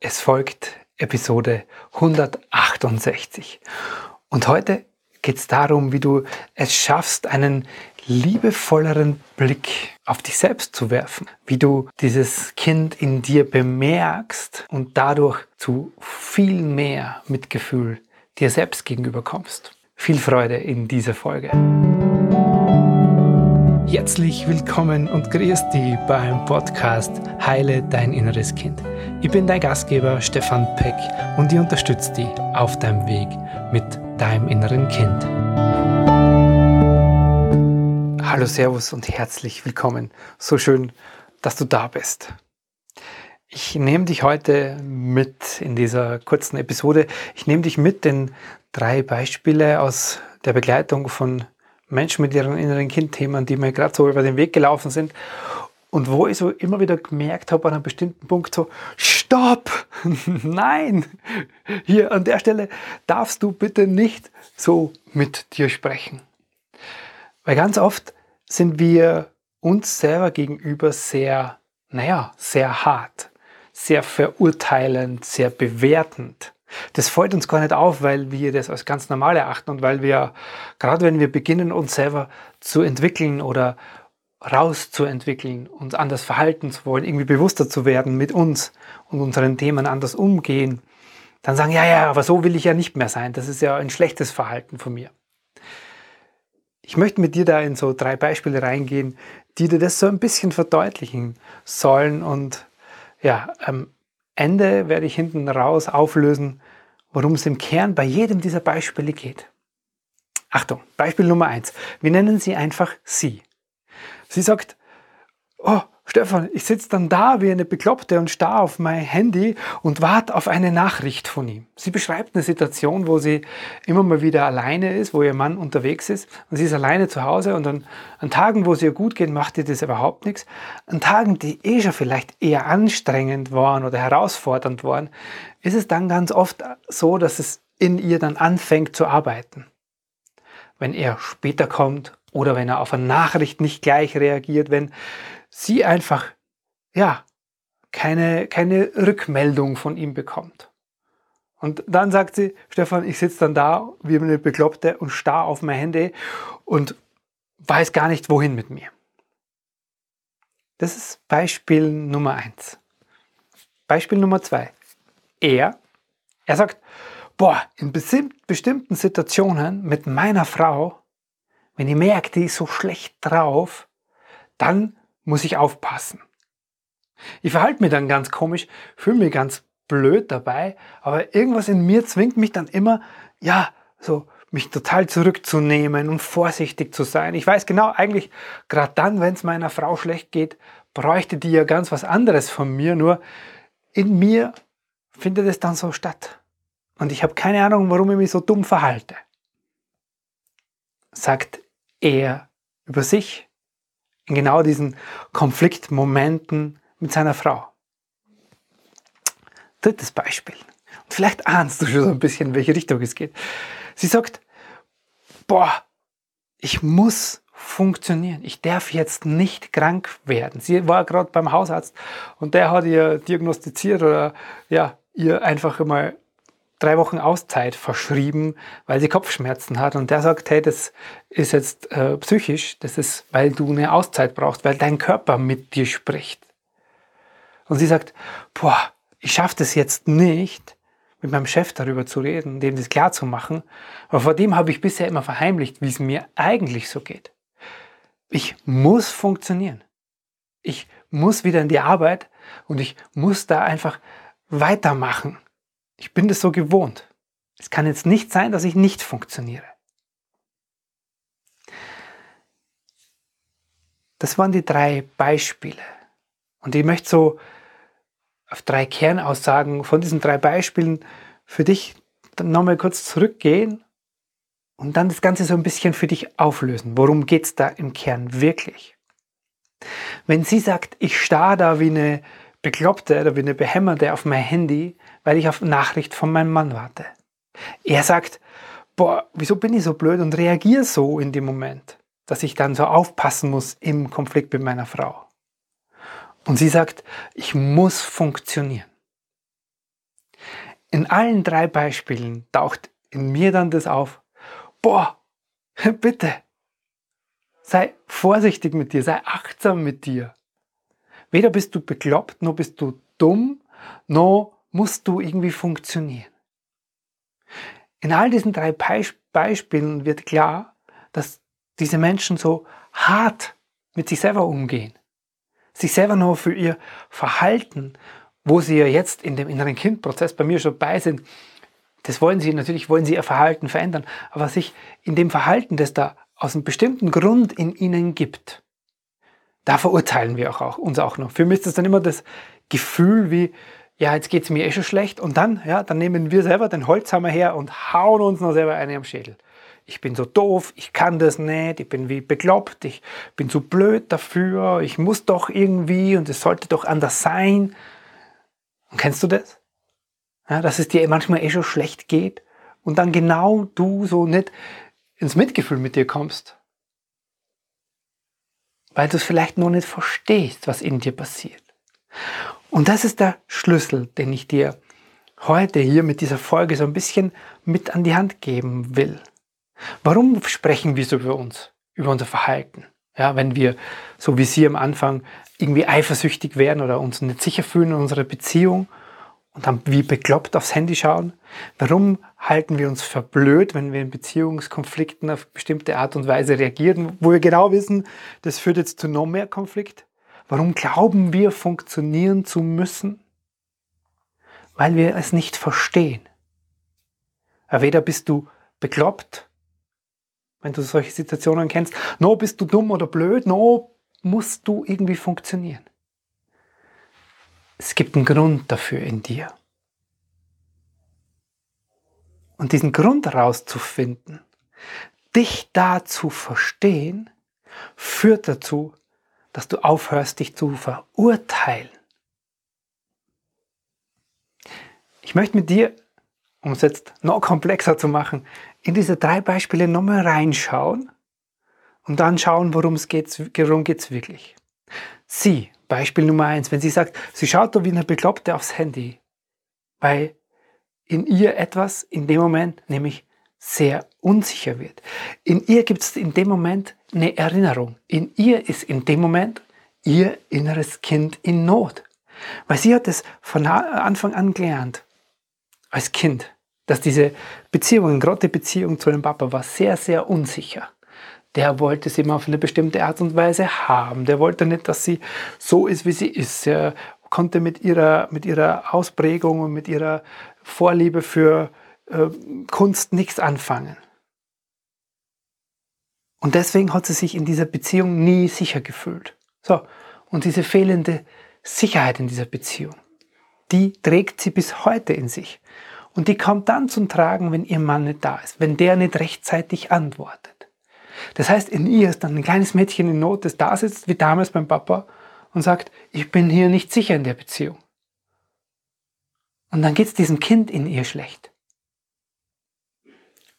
Es folgt Episode 168. Und heute geht es darum, wie du es schaffst, einen liebevolleren Blick auf dich selbst zu werfen, wie du dieses Kind in dir bemerkst und dadurch zu viel mehr Mitgefühl dir selbst gegenüber kommst. Viel Freude in dieser Folge. Herzlich willkommen und grüß dich beim Podcast Heile dein inneres Kind. Ich bin dein Gastgeber Stefan Peck und ich unterstütze dich auf deinem Weg mit deinem inneren Kind. Hallo, Servus und herzlich willkommen. So schön, dass du da bist. Ich nehme dich heute mit in dieser kurzen Episode. Ich nehme dich mit in drei Beispiele aus der Begleitung von Menschen mit ihren inneren Kindthemen, die mir gerade so über den Weg gelaufen sind. Und wo ich so immer wieder gemerkt habe an einem bestimmten Punkt so, stopp, nein, hier an der Stelle darfst du bitte nicht so mit dir sprechen. Weil ganz oft sind wir uns selber gegenüber sehr, naja, sehr hart, sehr verurteilend, sehr bewertend. Das fällt uns gar nicht auf, weil wir das als ganz normal erachten und weil wir, gerade wenn wir beginnen, uns selber zu entwickeln oder rauszuentwickeln, uns anders verhalten zu wollen, irgendwie bewusster zu werden mit uns und unseren Themen anders umgehen, dann sagen, ja, ja, aber so will ich ja nicht mehr sein. Das ist ja ein schlechtes Verhalten von mir. Ich möchte mit dir da in so drei Beispiele reingehen, die dir das so ein bisschen verdeutlichen sollen und ja, ähm, Ende werde ich hinten raus auflösen, worum es im Kern bei jedem dieser Beispiele geht. Achtung, Beispiel Nummer eins. Wir nennen sie einfach sie. Sie sagt, oh, Stefan, ich sitze dann da wie eine Bekloppte und starr auf mein Handy und warte auf eine Nachricht von ihm. Sie beschreibt eine Situation, wo sie immer mal wieder alleine ist, wo ihr Mann unterwegs ist und sie ist alleine zu Hause und dann an Tagen, wo es ihr gut geht, macht ihr das überhaupt nichts. An Tagen, die eh schon vielleicht eher anstrengend waren oder herausfordernd waren, ist es dann ganz oft so, dass es in ihr dann anfängt zu arbeiten. Wenn er später kommt oder wenn er auf eine Nachricht nicht gleich reagiert, wenn sie einfach, ja, keine, keine Rückmeldung von ihm bekommt. Und dann sagt sie, Stefan, ich sitze dann da wie eine Bekloppte und starr auf mein Handy und weiß gar nicht, wohin mit mir. Das ist Beispiel Nummer eins. Beispiel Nummer zwei. Er, er sagt, boah, in bestimmten Situationen mit meiner Frau, wenn ich merke, die ist so schlecht drauf, dann muss ich aufpassen. Ich verhalte mich dann ganz komisch, fühle mich ganz blöd dabei, aber irgendwas in mir zwingt mich dann immer, ja, so mich total zurückzunehmen und vorsichtig zu sein. Ich weiß genau, eigentlich gerade dann, wenn es meiner Frau schlecht geht, bräuchte die ja ganz was anderes von mir, nur in mir findet es dann so statt. Und ich habe keine Ahnung, warum ich mich so dumm verhalte. Sagt er über sich in genau diesen Konfliktmomenten mit seiner Frau. Drittes Beispiel. Und vielleicht ahnst du schon so ein bisschen, in welche Richtung es geht. Sie sagt, boah, ich muss funktionieren. Ich darf jetzt nicht krank werden. Sie war gerade beim Hausarzt und der hat ihr diagnostiziert oder ja, ihr einfach mal drei Wochen Auszeit verschrieben, weil sie Kopfschmerzen hat. Und der sagt, hey, das ist jetzt äh, psychisch, das ist, weil du eine Auszeit brauchst, weil dein Körper mit dir spricht. Und sie sagt, boah, ich schaffe das jetzt nicht, mit meinem Chef darüber zu reden, dem das klar zu machen. Aber vor dem habe ich bisher immer verheimlicht, wie es mir eigentlich so geht. Ich muss funktionieren. Ich muss wieder in die Arbeit und ich muss da einfach weitermachen. Ich bin das so gewohnt. Es kann jetzt nicht sein, dass ich nicht funktioniere. Das waren die drei Beispiele. Und ich möchte so auf drei Kernaussagen von diesen drei Beispielen für dich nochmal kurz zurückgehen und dann das Ganze so ein bisschen für dich auflösen. Worum geht es da im Kern wirklich? Wenn sie sagt, ich starr da wie eine Bekloppte oder wie eine Behämmerte auf mein Handy, weil ich auf Nachricht von meinem Mann warte. Er sagt, boah, wieso bin ich so blöd und reagiere so in dem Moment, dass ich dann so aufpassen muss im Konflikt mit meiner Frau. Und sie sagt, ich muss funktionieren. in allen drei Beispielen taucht in mir dann das auf, boah, bitte, sei vorsichtig mit dir, sei achtsam mit dir. Weder bist du bekloppt, noch bist du dumm, noch musst du irgendwie funktionieren. In all diesen drei Beispielen wird klar, dass diese Menschen so hart mit sich selber umgehen. Sich selber nur für ihr Verhalten, wo sie ja jetzt in dem inneren Kindprozess bei mir schon bei sind, das wollen sie, natürlich wollen sie ihr Verhalten verändern, aber sich in dem Verhalten, das da aus einem bestimmten Grund in ihnen gibt, da verurteilen wir auch, auch uns auch noch. Für mich ist das dann immer das Gefühl wie, ja, jetzt geht es mir eh schon schlecht und dann, ja, dann nehmen wir selber den Holzhammer her und hauen uns noch selber eine am Schädel. Ich bin so doof, ich kann das nicht, ich bin wie bekloppt, ich bin zu blöd dafür, ich muss doch irgendwie und es sollte doch anders sein. Und kennst du das? Ja, dass es dir manchmal eh schon schlecht geht und dann genau du so nicht ins Mitgefühl mit dir kommst. Weil du es vielleicht noch nicht verstehst, was in dir passiert. Und das ist der Schlüssel, den ich dir heute hier mit dieser Folge so ein bisschen mit an die Hand geben will. Warum sprechen wir so über uns, über unser Verhalten? Ja, wenn wir, so wie Sie am Anfang, irgendwie eifersüchtig werden oder uns nicht sicher fühlen in unserer Beziehung und dann wie bekloppt aufs Handy schauen. Warum halten wir uns für blöd, wenn wir in Beziehungskonflikten auf bestimmte Art und Weise reagieren, wo wir genau wissen, das führt jetzt zu noch mehr Konflikt? Warum glauben wir, funktionieren zu müssen? Weil wir es nicht verstehen. weder bist du bekloppt, wenn du solche Situationen kennst, noch bist du dumm oder blöd, noch musst du irgendwie funktionieren. Es gibt einen Grund dafür in dir. Und diesen Grund herauszufinden, dich da zu verstehen, führt dazu, dass du aufhörst, dich zu verurteilen. Ich möchte mit dir, um es jetzt noch komplexer zu machen, in diese drei Beispiele nochmal reinschauen und dann schauen, worum es geht, worum geht's wirklich. Sie, Beispiel Nummer eins, wenn sie sagt, sie schaut da wie eine Bekloppte aufs Handy, weil in ihr etwas in dem Moment nämlich sehr unsicher wird. In ihr gibt es in dem Moment eine Erinnerung. In ihr ist in dem Moment ihr inneres Kind in Not. Weil sie hat es von Anfang an gelernt, als Kind, dass diese Beziehung, gerade die Beziehung zu dem Papa, war sehr, sehr unsicher. Der wollte sie immer auf eine bestimmte Art und Weise haben. Der wollte nicht, dass sie so ist, wie sie ist. Er konnte mit ihrer, mit ihrer Ausprägung und mit ihrer Vorliebe für äh, Kunst nichts anfangen. Und deswegen hat sie sich in dieser Beziehung nie sicher gefühlt. So, und diese fehlende Sicherheit in dieser Beziehung, die trägt sie bis heute in sich. Und die kommt dann zum Tragen, wenn ihr Mann nicht da ist, wenn der nicht rechtzeitig antwortet. Das heißt, in ihr ist dann ein kleines Mädchen in Not, das da sitzt, wie damals beim Papa, und sagt, ich bin hier nicht sicher in der Beziehung. Und dann geht es diesem Kind in ihr schlecht.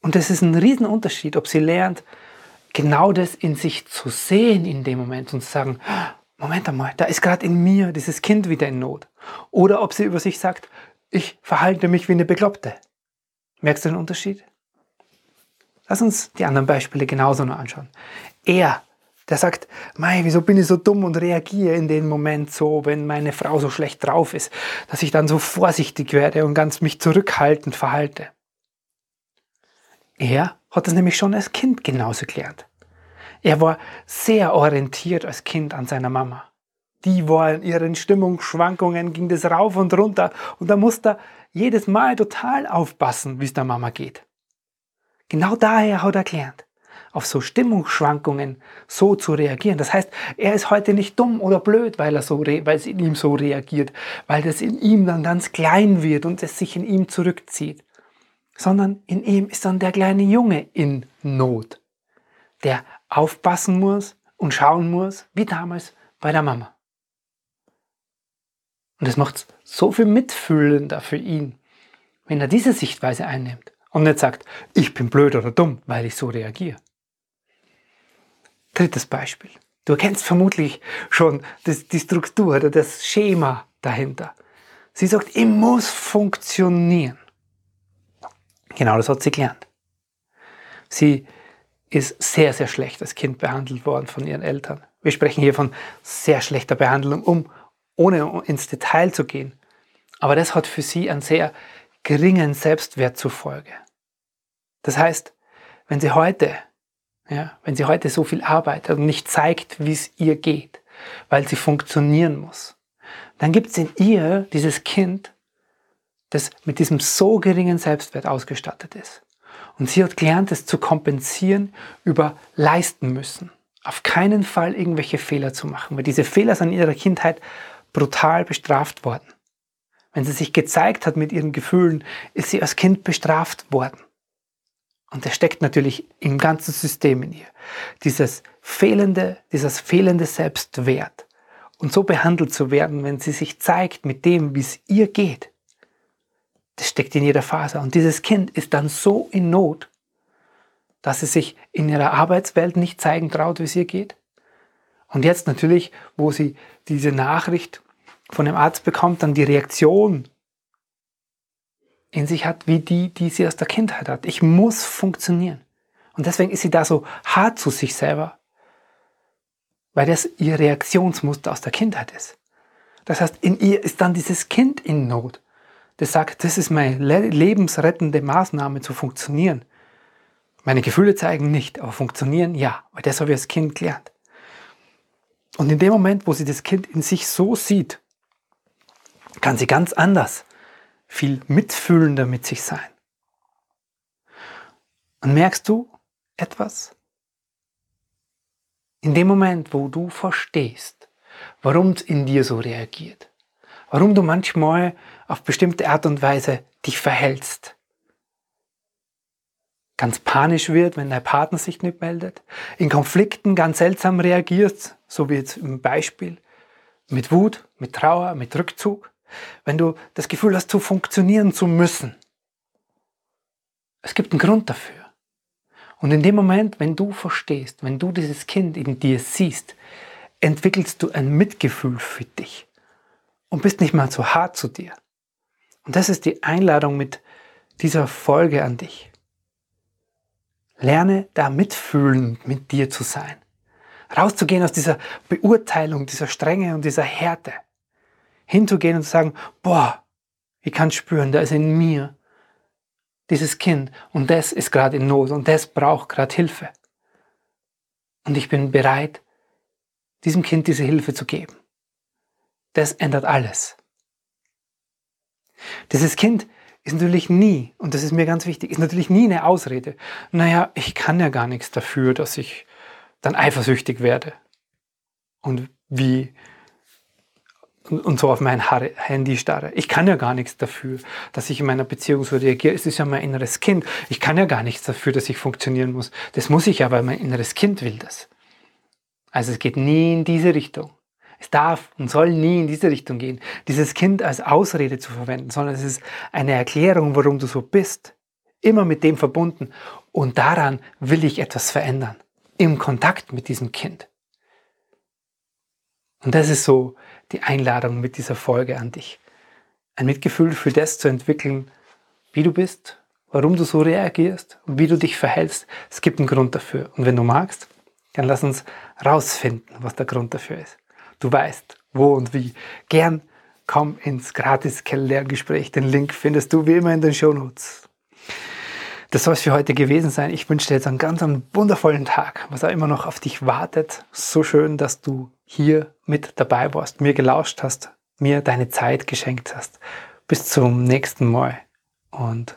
Und das ist ein Riesenunterschied, ob sie lernt, genau das in sich zu sehen in dem Moment und zu sagen, Moment einmal, da ist gerade in mir dieses Kind wieder in Not. Oder ob sie über sich sagt, ich verhalte mich wie eine Bekloppte. Merkst du den Unterschied? Lass uns die anderen Beispiele genauso noch anschauen. Er, der sagt, Mei, wieso bin ich so dumm und reagiere in dem Moment so, wenn meine Frau so schlecht drauf ist, dass ich dann so vorsichtig werde und ganz mich zurückhaltend verhalte. Er hat das nämlich schon als Kind genauso gelernt. Er war sehr orientiert als Kind an seiner Mama. Die war in ihren Stimmungsschwankungen, ging das rauf und runter und da musste er jedes Mal total aufpassen, wie es der Mama geht. Genau daher hat er gelernt, auf so Stimmungsschwankungen so zu reagieren. Das heißt, er ist heute nicht dumm oder blöd, weil, er so weil es in ihm so reagiert, weil das in ihm dann ganz klein wird und es sich in ihm zurückzieht, sondern in ihm ist dann der kleine Junge in Not, der aufpassen muss und schauen muss, wie damals bei der Mama. Und es macht so viel mitfühlender für ihn, wenn er diese Sichtweise einnimmt und nicht sagt, ich bin blöd oder dumm, weil ich so reagiere. Drittes Beispiel. Du erkennst vermutlich schon das, die Struktur oder das Schema dahinter. Sie sagt, ich muss funktionieren. Genau das hat sie gelernt. Sie ist sehr, sehr schlecht als Kind behandelt worden von ihren Eltern. Wir sprechen hier von sehr schlechter Behandlung, um ohne ins Detail zu gehen. Aber das hat für sie einen sehr geringen Selbstwert zur Folge. Das heißt, wenn sie heute, ja, wenn sie heute so viel arbeitet und nicht zeigt, wie es ihr geht, weil sie funktionieren muss, dann gibt es in ihr dieses Kind, das mit diesem so geringen Selbstwert ausgestattet ist. Und sie hat gelernt, es zu kompensieren über leisten müssen. Auf keinen Fall irgendwelche Fehler zu machen, weil diese Fehler sind in ihrer Kindheit brutal bestraft worden. Wenn sie sich gezeigt hat mit ihren Gefühlen, ist sie als Kind bestraft worden. Und das steckt natürlich im ganzen System in ihr. Dieses fehlende, dieses fehlende Selbstwert. Und so behandelt zu werden, wenn sie sich zeigt mit dem, wie es ihr geht. Das steckt in jeder Faser. Und dieses Kind ist dann so in Not, dass sie sich in ihrer Arbeitswelt nicht zeigen traut, wie es ihr geht. Und jetzt natürlich, wo sie diese Nachricht von dem Arzt bekommt, dann die Reaktion in sich hat, wie die, die sie aus der Kindheit hat. Ich muss funktionieren. Und deswegen ist sie da so hart zu sich selber, weil das ihr Reaktionsmuster aus der Kindheit ist. Das heißt, in ihr ist dann dieses Kind in Not, das sagt, das ist meine lebensrettende Maßnahme zu funktionieren. Meine Gefühle zeigen nicht, aber funktionieren ja, weil das habe ich als Kind gelernt. Und in dem Moment, wo sie das Kind in sich so sieht, kann sie ganz anders viel mitfühlender mit sich sein. Und merkst du etwas? In dem Moment, wo du verstehst, warum es in dir so reagiert, warum du manchmal auf bestimmte Art und Weise dich verhältst, ganz panisch wird, wenn dein Partner sich nicht meldet, in Konflikten ganz seltsam reagierst, so wie jetzt im Beispiel, mit Wut, mit Trauer, mit Rückzug, wenn du das Gefühl hast, zu funktionieren zu müssen. Es gibt einen Grund dafür. Und in dem Moment, wenn du verstehst, wenn du dieses Kind in dir siehst, entwickelst du ein Mitgefühl für dich und bist nicht mal so hart zu dir. Und das ist die Einladung mit dieser Folge an dich. Lerne da mitfühlend mit dir zu sein. Rauszugehen aus dieser Beurteilung, dieser Strenge und dieser Härte hinzugehen und zu sagen, boah, ich kann spüren, da ist in mir dieses Kind und das ist gerade in Not und das braucht gerade Hilfe. Und ich bin bereit, diesem Kind diese Hilfe zu geben. Das ändert alles. Dieses Kind ist natürlich nie, und das ist mir ganz wichtig, ist natürlich nie eine Ausrede. Naja, ich kann ja gar nichts dafür, dass ich dann eifersüchtig werde. Und wie und so auf mein Handy starre. Ich kann ja gar nichts dafür, dass ich in meiner Beziehung so reagiere. Es ist ja mein inneres Kind. Ich kann ja gar nichts dafür, dass ich funktionieren muss. Das muss ich ja, weil mein inneres Kind will das. Also es geht nie in diese Richtung. Es darf und soll nie in diese Richtung gehen, dieses Kind als Ausrede zu verwenden, sondern es ist eine Erklärung, warum du so bist. Immer mit dem verbunden. Und daran will ich etwas verändern. Im Kontakt mit diesem Kind. Und das ist so die Einladung mit dieser Folge an dich. Ein Mitgefühl für das zu entwickeln, wie du bist, warum du so reagierst und wie du dich verhältst. Es gibt einen Grund dafür. Und wenn du magst, dann lass uns rausfinden, was der Grund dafür ist. Du weißt, wo und wie. Gern komm ins gratis Kennenlerngespräch. Den Link findest du wie immer in den Show Notes. Das soll es für heute gewesen sein. Ich wünsche dir jetzt einen ganz einen wundervollen Tag, was auch immer noch auf dich wartet. So schön, dass du hier mit dabei warst, mir gelauscht hast, mir deine Zeit geschenkt hast. Bis zum nächsten Mal. Und